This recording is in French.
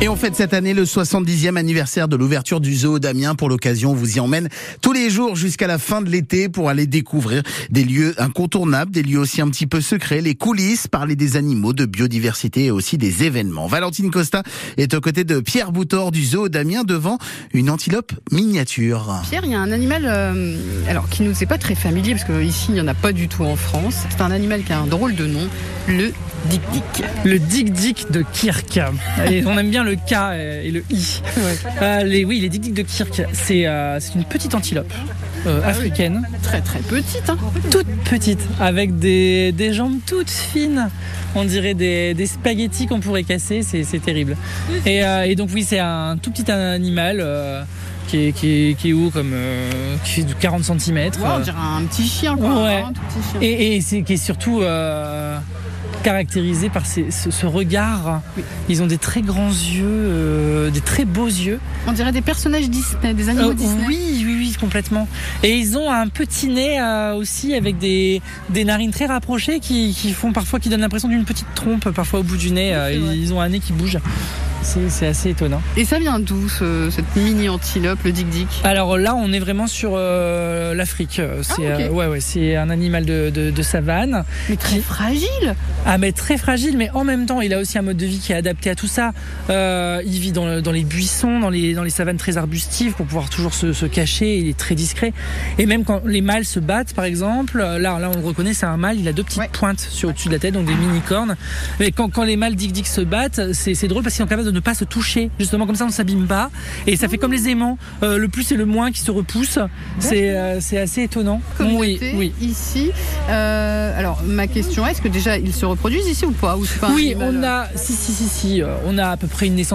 Et on fête cette année le 70e anniversaire de l'ouverture du zoo d'Amiens. Pour l'occasion, on vous y emmène tous les jours jusqu'à la fin de l'été pour aller découvrir des lieux incontournables, des lieux aussi un petit peu secrets, les coulisses, parler des animaux, de biodiversité et aussi des événements. Valentine Costa est aux côtés de Pierre Boutor du zoo d'Amiens devant une antilope miniature. Pierre, il y a un animal euh, alors qui nous est pas très familier parce qu'ici il n'y en a pas du tout en France. C'est un animal qui a un drôle de nom, le Dick Dick. Le Dick Dick de Kirk. Et on aime bien le K et le I. Euh, les, oui, les de Kirk, c'est euh, c'est une petite antilope. euh, africaine, Très très petite. Hein. toute petite, avec des, des jambes toutes fines. On dirait des, des spaghettis qu'on pourrait casser, c'est terrible. Et, euh, et donc oui, c'est un tout petit animal euh, qui, est, qui, est, qui est haut comme euh, qui fait de 40 cm. Ouais, on dirait un petit chien quoi. Ouais. Un tout petit chien. Et, et c'est qui est surtout euh, caractérisé par ces- ce, ce regard. Oui. Ils ont des très grands yeux, euh, des très beaux yeux. On dirait des personnages Disney, des animaux Euh, Disney. oui, oui, oui, complètement. Et ils ont un petit nez euh, aussi avec des, des narines très rapprochées qui, qui font parfois, qui donnent l'impression d'une petite trompe parfois au bout du nez. ils ont un nez qui bouge. C'est c'est assez étonnant. Et ça vient d'où ce- cette mini antilope, le Dick Alors là, on est vraiment sur euh, l'Afrique. C'est Ah, ok. euh, ouais, ouais, c'est un animal de, de, de savane. Mais très fragile. Ah mais très fragile, mais en même temps, il a aussi un mode de vie qui est adapté à tout ça. Euh, il vit dans, le- dans les buissons, dans les, dans les savanes très arbustives pour pouvoir toujours se, se cacher. Il est très discret. Et même quand les mâles se battent, par exemple, là, là on le reconnaît, c'est un mâle. Il a deux petites Ouais. pointes sur au-dessus de la tête, donc des mini cornes. Mais quand, quand les mâles dick se battent, c'est c'est drôle parce qu'ils sont capables de ne pas se toucher. Justement, comme ça, on s'abîme pas. Et ça fait comme les aimants, euh, le plus et le moins qui se repoussent. C'est euh, c'est assez étonnant. Oui, oui. ici. Euh, alors ma question est, est-ce que déjà ils se reproduisent ici ou pas? Ou pas Oui, on a, si, si, si, si, on a à peu près une naissance